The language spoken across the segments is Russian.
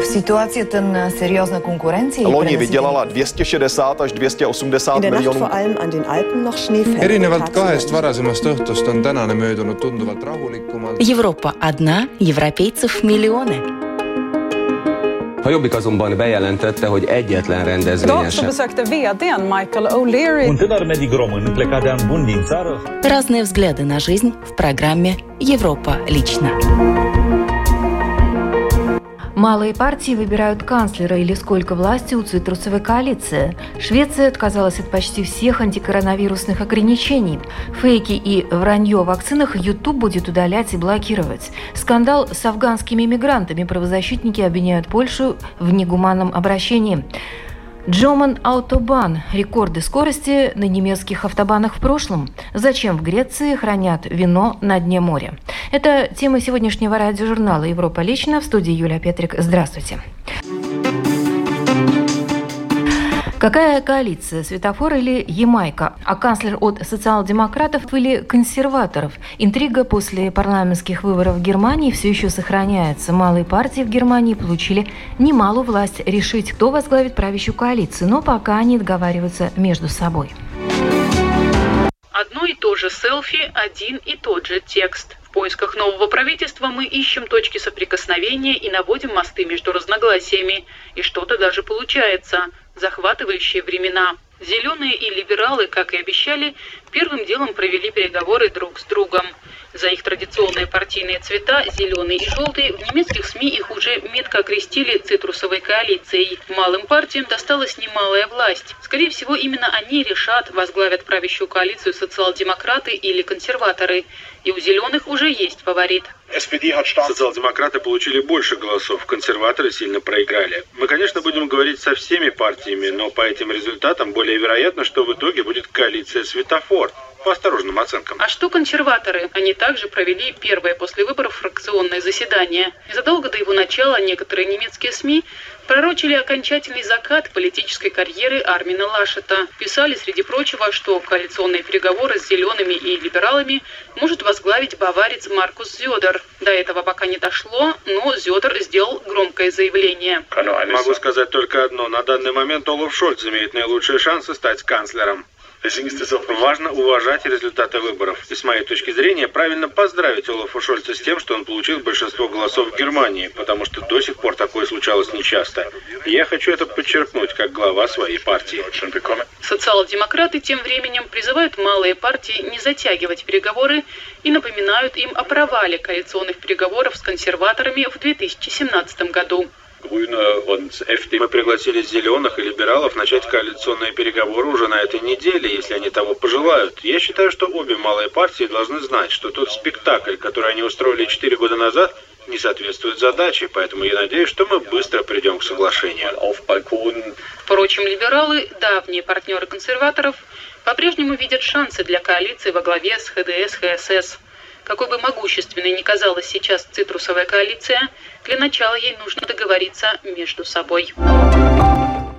V situaci ten seriózna konkurence. Loni vydělala 260 až 280 miljonů. erinevalt kahest varasemast õhtust on tänane möödunud tunduvalt rahulikumalt. Европа одна, европейцев миллионы. A Jobbik azonban bejelentette, hogy egyetlen rendezvényen sem. besökte vdn Michael O'Leary. Un tânăr medic român plecat de an bun din țară Разные взгляды на жизнь в программе «Европа лично». Малые партии выбирают канцлера или сколько власти у цитрусовой коалиции. Швеция отказалась от почти всех антикоронавирусных ограничений. Фейки и вранье о вакцинах YouTube будет удалять и блокировать. Скандал с афганскими мигрантами. Правозащитники обвиняют Польшу в негуманном обращении. Джоман Аутобан. Рекорды скорости на немецких автобанах в прошлом. Зачем в Греции хранят вино на дне моря? Это тема сегодняшнего радиожурнала «Европа лично». В студии Юлия Петрик. Здравствуйте. Какая коалиция? Светофор или Ямайка? А канцлер от социал-демократов или консерваторов? Интрига после парламентских выборов в Германии все еще сохраняется. Малые партии в Германии получили немалую власть решить, кто возглавит правящую коалицию, но пока они договариваются между собой. Одно и то же селфи, один и тот же текст. В поисках нового правительства мы ищем точки соприкосновения и наводим мосты между разногласиями. И что-то даже получается. Захватывающие времена. Зеленые и либералы, как и обещали, первым делом провели переговоры друг с другом. За их традиционные партийные цвета, зеленый и желтый, в немецких СМИ их уже метко окрестили цитрусовой коалицией. Малым партиям досталась немалая власть. Скорее всего, именно они решат, возглавят правящую коалицию социал-демократы или консерваторы. И у зеленых уже есть фаворит. Социал-демократы получили больше голосов, консерваторы сильно проиграли. Мы, конечно, будем говорить со всеми партиями, но по этим результатам более вероятно, что в итоге будет коалиция «Светофор». По осторожным оценкам. А что консерваторы? Они также провели первое после выборов фракционное заседание. Незадолго до его начала некоторые немецкие СМИ пророчили окончательный закат политической карьеры Армина Лашета. Писали, среди прочего, что коалиционные переговоры с зелеными и либералами может возглавить баварец Маркус Зёдер. До этого пока не дошло, но Зёдер сделал громкое заявление. Могу сказать только одно. На данный момент Олаф Шольц имеет наилучшие шансы стать канцлером. Важно уважать результаты выборов. И с моей точки зрения, правильно поздравить Олафа Шольца с тем, что он получил большинство голосов в Германии, потому что до сих пор такое случалось нечасто. И я хочу это подчеркнуть как глава своей партии. Социал-демократы тем временем призывают малые партии не затягивать переговоры и напоминают им о провале коалиционных переговоров с консерваторами в 2017 году. Мы пригласили зеленых и либералов начать коалиционные переговоры уже на этой неделе, если они того пожелают. Я считаю, что обе малые партии должны знать, что тот спектакль, который они устроили четыре года назад, не соответствует задаче, поэтому я надеюсь, что мы быстро придем к соглашению. Впрочем, либералы, давние партнеры консерваторов, по-прежнему видят шансы для коалиции во главе с ХДС-ХСС. Какой бы могущественной ни казалась сейчас цитрусовая коалиция, для начала ей нужно договориться между собой.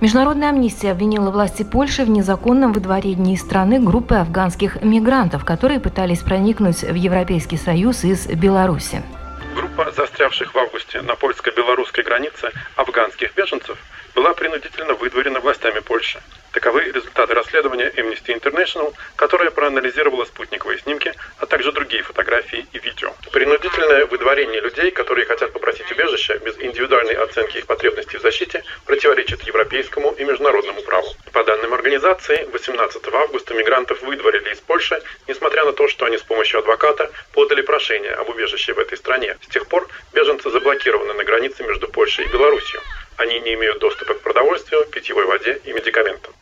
Международная амнистия обвинила власти Польши в незаконном выдворении из страны группы афганских мигрантов, которые пытались проникнуть в Европейский Союз из Беларуси. Группа застрявших в августе на польско-белорусской границе афганских беженцев была принудительно выдворена властями Польши. Таковы результаты расследования Amnesty International, которое проанализировало спутниковые снимки, а также другие фотографии и видео. Принудительное выдворение людей, которые хотят попросить убежища без индивидуальной оценки их потребностей в защите, противоречит европейскому и международному праву. По данным организации, 18 августа мигрантов выдворили из Польши, несмотря на то, что они с помощью адвоката подали прошение об убежище в этой стране. С тех пор беженцы заблокированы на границе между Польшей и Беларусью. Они не имеют доступа к продовольствию, питьевой воде и медикаментам.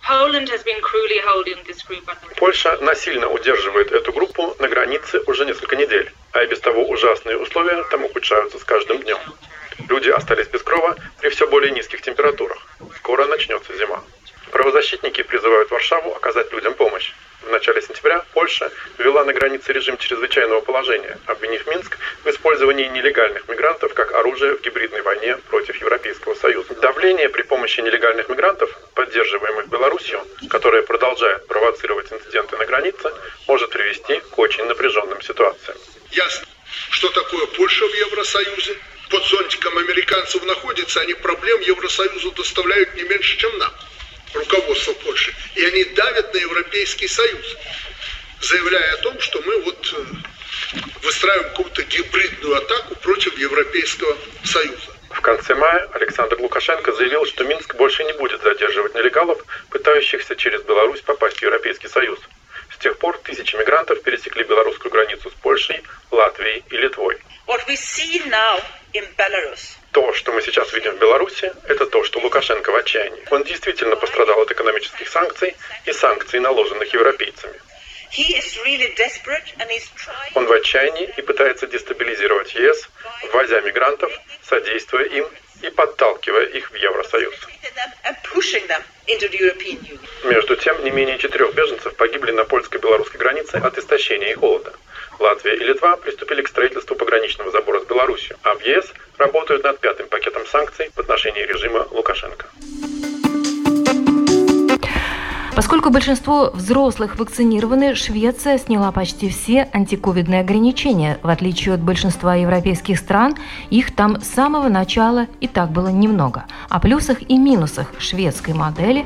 Польша насильно удерживает эту группу на границе уже несколько недель, а и без того ужасные условия там ухудшаются с каждым днем. Люди остались без крова при все более низких температурах. Скоро начнется зима. Правозащитники призывают Варшаву оказать людям помощь. В начале сентября Польша ввела на границе режим чрезвычайного положения, обвинив Минск в использовании нелегальных мигрантов как оружие в гибридной войне против Европейского Союза. Давление при помощи нелегальных мигрантов, поддерживаемых Беларусью, которая продолжает провоцировать инциденты на границе, может привести к очень напряженным ситуациям. Ясно, что такое Польша в Евросоюзе, под зонтиком американцев находятся, они проблем Евросоюзу доставляют не меньше, чем нам, руководство Польши. И они давят на Европейский Союз, заявляя о том, что мы вот э, выстраиваем какую-то гибридную атаку против Европейского Союза. В конце мая Александр Лукашенко заявил, что Минск больше не будет задерживать нелегалов, пытающихся через Беларусь попасть в Европейский Союз. С тех пор тысячи мигрантов пересекли белорусскую границу с Польшей, Латвией и Литвой. То, что мы сейчас видим в Беларуси, это то, что Лукашенко в отчаянии. Он действительно пострадал от экономических санкций и санкций, наложенных европейцами. Он в отчаянии и пытается дестабилизировать ЕС, ввозя мигрантов, содействуя им и подталкивая их в Евросоюз. Между тем, не менее четырех беженцев погибли на польско-белорусской границе от истощения и холода. Латвия и Литва приступили к строительству пограничного забора с Беларусью, а в ЕС работают над пятым пакетом санкций в отношении режима Лукашенко. Поскольку большинство взрослых вакцинированы, Швеция сняла почти все антиковидные ограничения. В отличие от большинства европейских стран, их там с самого начала и так было немного. О плюсах и минусах шведской модели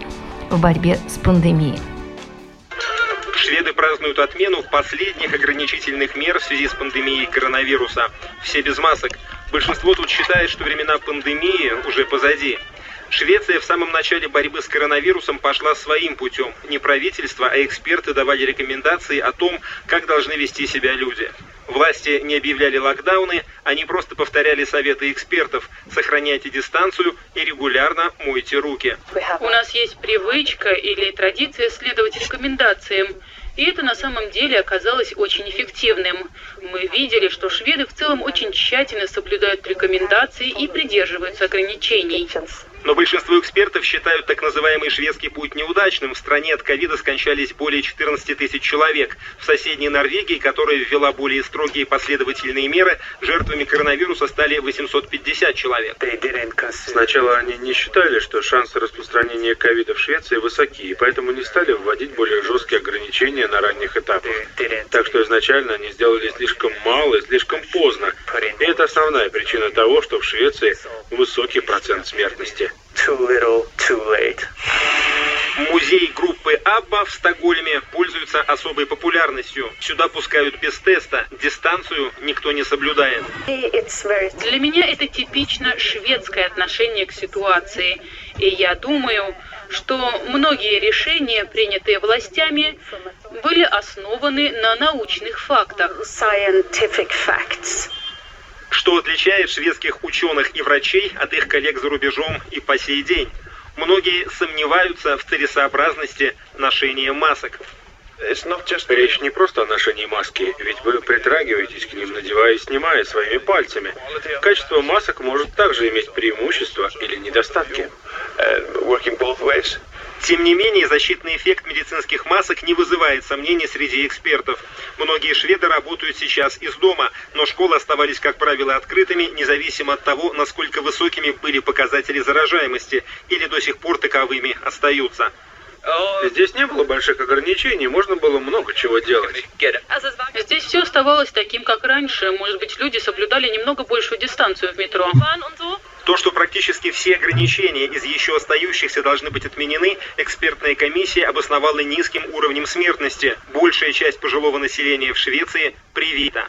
в борьбе с пандемией. Шведы празднуют отмену последних ограничительных мер в связи с пандемией коронавируса. Все без масок. Большинство тут считает, что времена пандемии уже позади. Швеция в самом начале борьбы с коронавирусом пошла своим путем. Не правительство, а эксперты давали рекомендации о том, как должны вести себя люди. Власти не объявляли локдауны, они просто повторяли советы экспертов. Сохраняйте дистанцию и регулярно мойте руки. У нас есть привычка или традиция следовать рекомендациям. И это на самом деле оказалось очень эффективным. Мы видели, что шведы в целом очень тщательно соблюдают рекомендации и придерживаются ограничений. Но большинство экспертов считают так называемый шведский путь неудачным. В стране от ковида скончались более 14 тысяч человек. В соседней Норвегии, которая ввела более строгие последовательные меры, жертвами коронавируса стали 850 человек. Сначала они не считали, что шансы распространения ковида в Швеции высоки, и поэтому не стали вводить более жесткие ограничения на ранних этапах. Так что изначально они сделали слишком мало и слишком поздно. И это основная причина того, что в Швеции высокий процент смертности. Too little, too late. Музей группы Абба в Стокгольме пользуется особой популярностью. Сюда пускают без теста. Дистанцию никто не соблюдает. Для меня это типично шведское отношение к ситуации. И я думаю, что многие решения, принятые властями, были основаны на научных фактах. Что отличает шведских ученых и врачей от их коллег за рубежом и по сей день? Многие сомневаются в целесообразности ношения масок. Речь не просто о ношении маски, ведь вы притрагиваетесь к ним, надевая и снимая своими пальцами. Качество масок может также иметь преимущества или недостатки. Тем не менее, защитный эффект медицинских масок не вызывает сомнений среди экспертов. Многие шведы работают сейчас из дома, но школы оставались, как правило, открытыми, независимо от того, насколько высокими были показатели заражаемости или до сих пор таковыми остаются. Здесь не было больших ограничений, можно было много чего делать. Здесь все оставалось таким, как раньше. Может быть, люди соблюдали немного большую дистанцию в метро. То, что практически все ограничения из еще остающихся должны быть отменены, экспертная комиссия обосновала низким уровнем смертности. Большая часть пожилого населения в Швеции привита.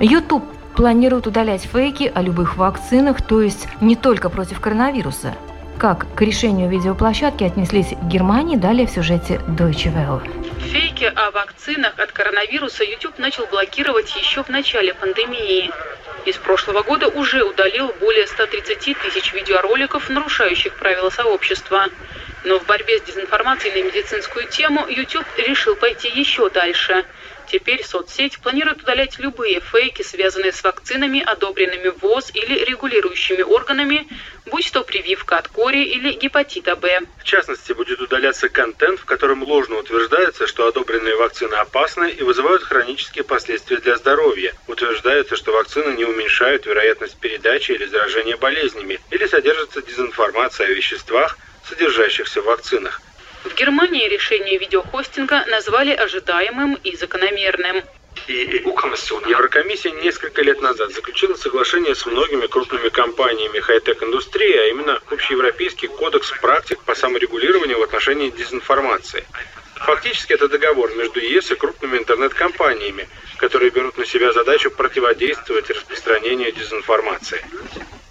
YouTube планирует удалять фейки о любых вакцинах, то есть не только против коронавируса. Как к решению видеоплощадки отнеслись в Германии, далее в сюжете Deutsche Welle. Фейки о вакцинах от коронавируса YouTube начал блокировать еще в начале пандемии из прошлого года уже удалил более 130 тысяч видеороликов, нарушающих правила сообщества. Но в борьбе с дезинформацией на медицинскую тему YouTube решил пойти еще дальше. Теперь соцсеть планирует удалять любые фейки, связанные с вакцинами, одобренными ВОЗ или регулирующими органами, будь то прививка от кори или гепатита Б. В частности, будет удаляться контент, в котором ложно утверждается, что одобренные вакцины опасны и вызывают хронические последствия для здоровья. Утверждается, что вакцины не уменьшают вероятность передачи или заражения болезнями, или содержится дезинформация о веществах, содержащихся в вакцинах. В Германии решение видеохостинга назвали ожидаемым и закономерным. Еврокомиссия несколько лет назад заключила соглашение с многими крупными компаниями хай-тек индустрии, а именно общеевропейский кодекс практик по саморегулированию в отношении дезинформации. Фактически это договор между ЕС и крупными интернет-компаниями, которые берут на себя задачу противодействовать распространению дезинформации.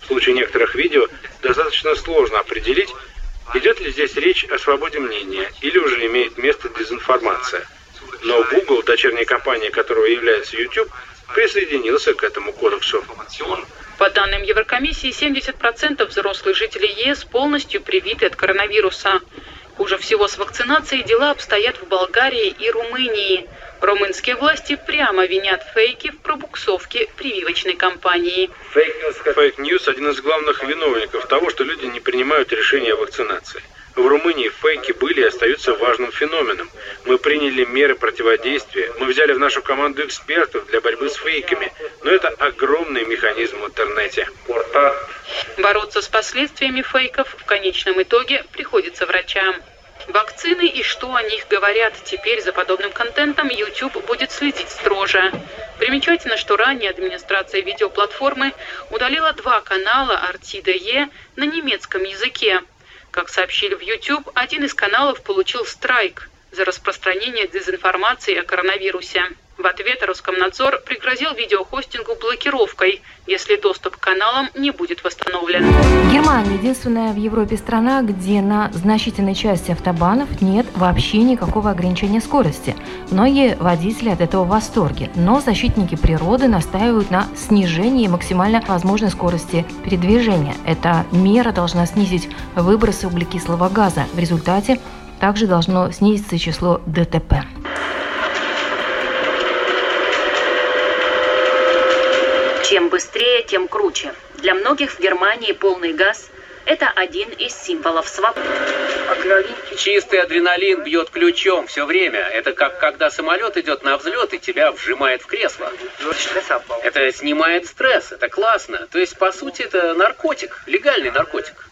В случае некоторых видео достаточно сложно определить, идет ли здесь речь о свободе мнения или уже имеет место дезинформация. Но Google, дочерняя компания которого является YouTube, присоединился к этому кодексу. По данным Еврокомиссии, 70% взрослых жителей ЕС полностью привиты от коронавируса. Хуже всего с вакцинацией дела обстоят в Болгарии и Румынии. Румынские власти прямо винят фейки в пробуксовке прививочной кампании. Фейк-ньюс – один из главных виновников того, что люди не принимают решения о вакцинации. В Румынии фейки были и остаются важным феноменом. Мы приняли меры противодействия, мы взяли в нашу команду экспертов для борьбы с фейками, но это огромный механизм в интернете. Бороться с последствиями фейков в конечном итоге приходится врачам. Вакцины и что о них говорят теперь за подобным контентом YouTube будет следить строже. Примечательно, что ранее администрация видеоплатформы удалила два канала RTDE на немецком языке. Как сообщили в YouTube, один из каналов получил страйк за распространение дезинформации о коронавирусе. В ответ Роскомнадзор пригрозил видеохостингу блокировкой, если доступ к каналам не будет восстановлен. Германия – единственная в Европе страна, где на значительной части автобанов нет вообще никакого ограничения скорости. Многие водители от этого в восторге, но защитники природы настаивают на снижении максимально возможной скорости передвижения. Эта мера должна снизить выбросы углекислого газа. В результате также должно снизиться число ДТП. Чем быстрее, тем круче. Для многих в Германии полный газ – это один из символов свободы. Чистый адреналин бьет ключом все время. Это как когда самолет идет на взлет и тебя вжимает в кресло. Это снимает стресс, это классно. То есть, по сути, это наркотик, легальный наркотик.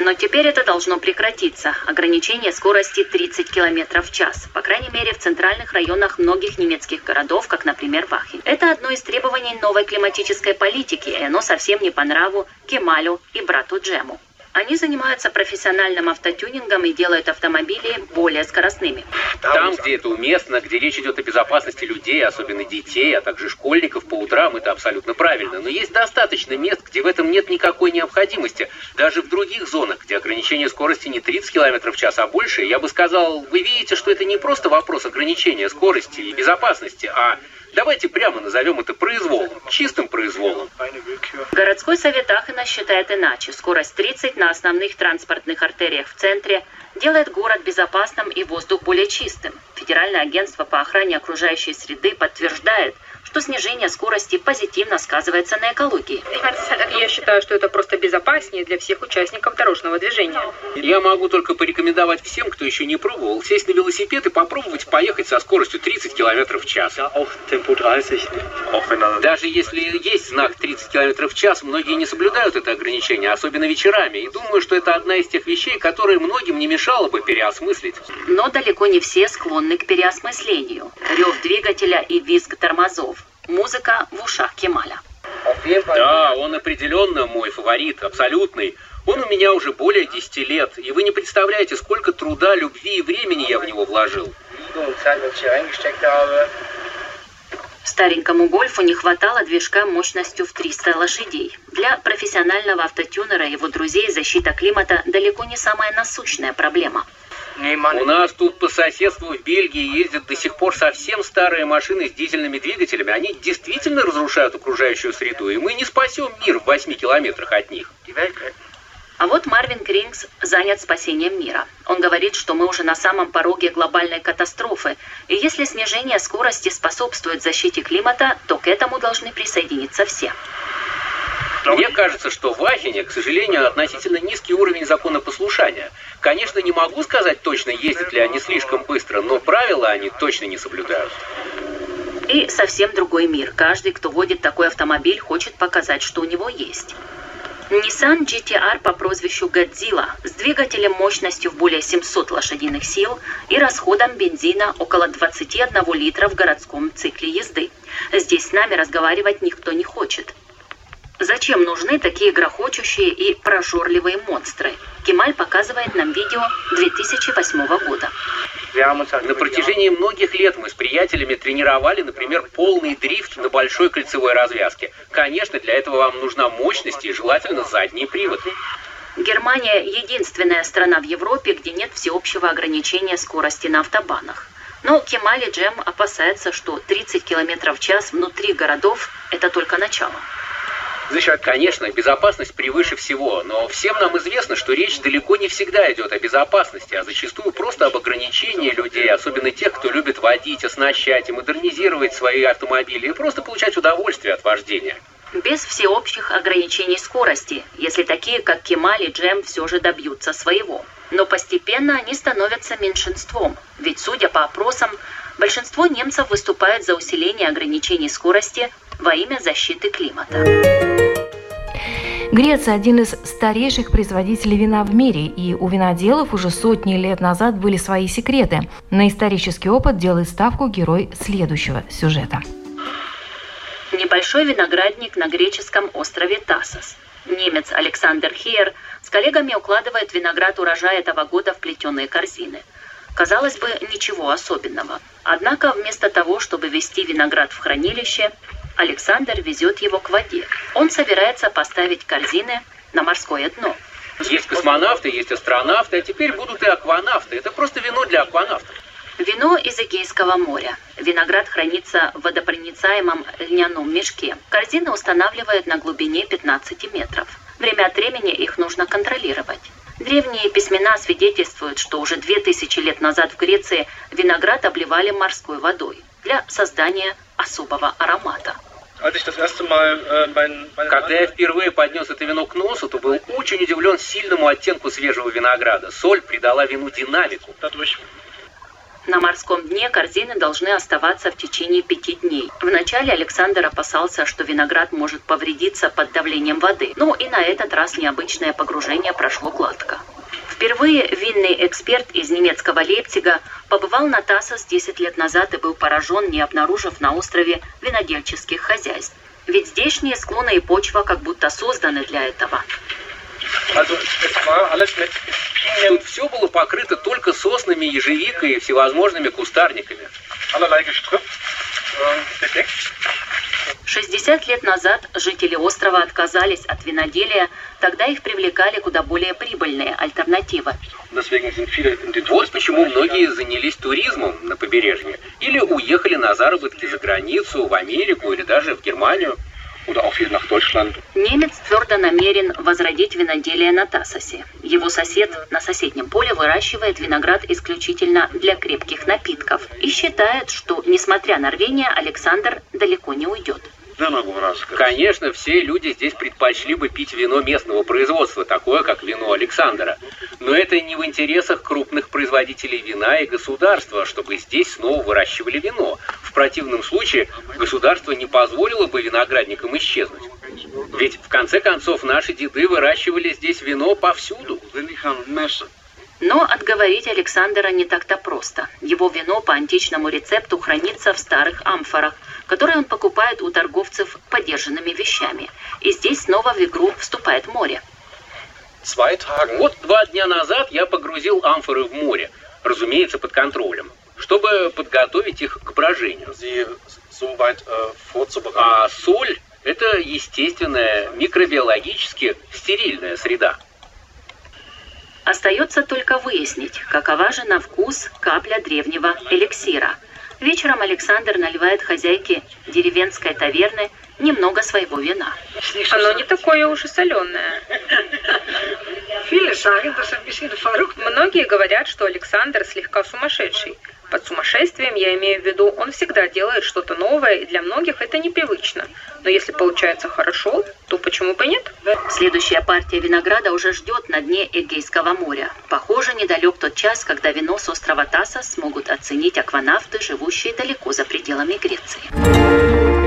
Но теперь это должно прекратиться. Ограничение скорости 30 км в час. По крайней мере, в центральных районах многих немецких городов, как, например, Вахин. Это одно из требований новой климатической политики, и оно совсем не по нраву Кемалю и брату Джему. Они занимаются профессиональным автотюнингом и делают автомобили более скоростными. Там, где это уместно, где речь идет о безопасности людей, особенно детей, а также школьников по утрам, это абсолютно правильно. Но есть достаточно мест, где в этом нет никакой необходимости. Даже в других зонах, где ограничение скорости не 30 км в час, а больше, я бы сказал, вы видите, что это не просто вопрос ограничения скорости и безопасности, а Давайте прямо назовем это произволом, чистым произволом. Городской совет Ахена считает иначе. Скорость 30 на основных транспортных артериях в центре делает город безопасным и воздух более чистым. Федеральное агентство по охране окружающей среды подтверждает, что снижение скорости позитивно сказывается на экологии. Я считаю, что это просто безопаснее для всех участников дорожного движения. Я могу только порекомендовать всем, кто еще не пробовал, сесть на велосипед и попробовать поехать со скоростью 30 км в час. Даже если есть знак 30 км в час, многие не соблюдают это ограничение, особенно вечерами. И думаю, что это одна из тех вещей, которые многим не мешало бы переосмыслить. Но далеко не все склонны к переосмыслению. Рев двигателя и визг тормозов. Музыка в ушах Кемаля. Да, он определенно мой фаворит, абсолютный. Он у меня уже более 10 лет, и вы не представляете, сколько труда, любви и времени я в него вложил. Старенькому гольфу не хватало движка мощностью в 300 лошадей. Для профессионального автотюнера и его друзей защита климата далеко не самая насущная проблема – у нас тут по соседству в Бельгии ездят до сих пор совсем старые машины с дизельными двигателями. Они действительно разрушают окружающую среду, и мы не спасем мир в 8 километрах от них. А вот Марвин Крингс занят спасением мира. Он говорит, что мы уже на самом пороге глобальной катастрофы, и если снижение скорости способствует защите климата, то к этому должны присоединиться все. Мне кажется, что в Ахене, к сожалению, относительно низкий уровень законопослушания. Конечно, не могу сказать точно, ездят ли они слишком быстро, но правила они точно не соблюдают. И совсем другой мир. Каждый, кто водит такой автомобиль, хочет показать, что у него есть. Nissan GTR по прозвищу Годзилла с двигателем мощностью в более 700 лошадиных сил и расходом бензина около 21 литра в городском цикле езды. Здесь с нами разговаривать никто не хочет. Зачем нужны такие грохочущие и прожорливые монстры? Кемаль показывает нам видео 2008 года. На протяжении многих лет мы с приятелями тренировали, например, полный дрифт на большой кольцевой развязке. Конечно, для этого вам нужна мощность и желательно задний привод. Германия – единственная страна в Европе, где нет всеобщего ограничения скорости на автобанах. Но Кемали Джем опасается, что 30 км в час внутри городов – это только начало. Конечно, безопасность превыше всего, но всем нам известно, что речь далеко не всегда идет о безопасности, а зачастую просто об ограничении людей, особенно тех, кто любит водить, оснащать и модернизировать свои автомобили и просто получать удовольствие от вождения. Без всеобщих ограничений скорости, если такие, как Кемаль и Джем, все же добьются своего. Но постепенно они становятся меньшинством, ведь, судя по опросам, большинство немцев выступает за усиление ограничений скорости во имя защиты климата. Греция – один из старейших производителей вина в мире, и у виноделов уже сотни лет назад были свои секреты. На исторический опыт делает ставку герой следующего сюжета. Небольшой виноградник на греческом острове Тасос. Немец Александр Хейер с коллегами укладывает виноград урожая этого года в плетеные корзины. Казалось бы, ничего особенного. Однако вместо того, чтобы вести виноград в хранилище, Александр везет его к воде. Он собирается поставить корзины на морское дно. Есть космонавты, есть астронавты, а теперь будут и акванавты. Это просто вино для акванавтов. Вино из Эгейского моря. Виноград хранится в водопроницаемом льняном мешке. Корзины устанавливают на глубине 15 метров. Время от времени их нужно контролировать. Древние письмена свидетельствуют, что уже 2000 лет назад в Греции виноград обливали морской водой для создания особого аромата. Когда я впервые поднес это вино к носу, то был очень удивлен сильному оттенку свежего винограда. Соль придала вину динамику. На морском дне корзины должны оставаться в течение пяти дней. Вначале Александр опасался, что виноград может повредиться под давлением воды, но и на этот раз необычное погружение прошло гладко. Впервые винный эксперт из немецкого Лейпцига побывал на Тассос 10 лет назад и был поражен, не обнаружив на острове винодельческих хозяйств. Ведь здешние склоны и почва как будто созданы для этого. Тут все было покрыто только соснами, ежевикой и всевозможными кустарниками. 60 лет назад жители острова отказались от виноделия, тогда их привлекали куда более прибыльные альтернативы. Вот почему многие занялись туризмом на побережье или уехали на заработки за границу, в Америку или даже в Германию. Немец твердо намерен возродить виноделие на Тассосе. Его сосед на соседнем поле выращивает виноград исключительно для крепких напитков и считает, что, несмотря на рвение, Александр далеко не уйдет. Конечно, все люди здесь предпочли бы пить вино местного производства, такое как вино Александра. Но это не в интересах крупных производителей вина и государства, чтобы здесь снова выращивали вино. В противном случае государство не позволило бы виноградникам исчезнуть. Ведь в конце концов наши деды выращивали здесь вино повсюду. Но отговорить Александра не так-то просто. Его вино по античному рецепту хранится в старых амфорах, которые он покупает у торговцев подержанными вещами. И здесь снова в игру вступает море. Вот два дня назад я погрузил амфоры в море, разумеется, под контролем, чтобы подготовить их к брожению. А соль – это естественная, микробиологически стерильная среда. Остается только выяснить, какова же на вкус капля древнего эликсира. Вечером Александр наливает хозяйке деревенской таверны немного своего вина. Оно не такое уж и соленое. Многие говорят, что Александр слегка сумасшедший. Под сумасшествием я имею в виду, он всегда делает что-то новое, и для многих это непривычно. Но если получается хорошо, то почему бы нет? Следующая партия винограда уже ждет на дне Эгейского моря. Похоже, недалек тот час, когда вино с острова Таса смогут оценить акванавты, живущие далеко за пределами Греции.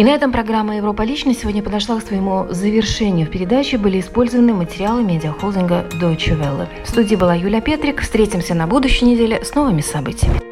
И на этом программа «Европа лично» сегодня подошла к своему завершению. В передаче были использованы материалы медиахолдинга Deutsche Welle. В студии была Юля Петрик. Встретимся на будущей неделе с новыми событиями.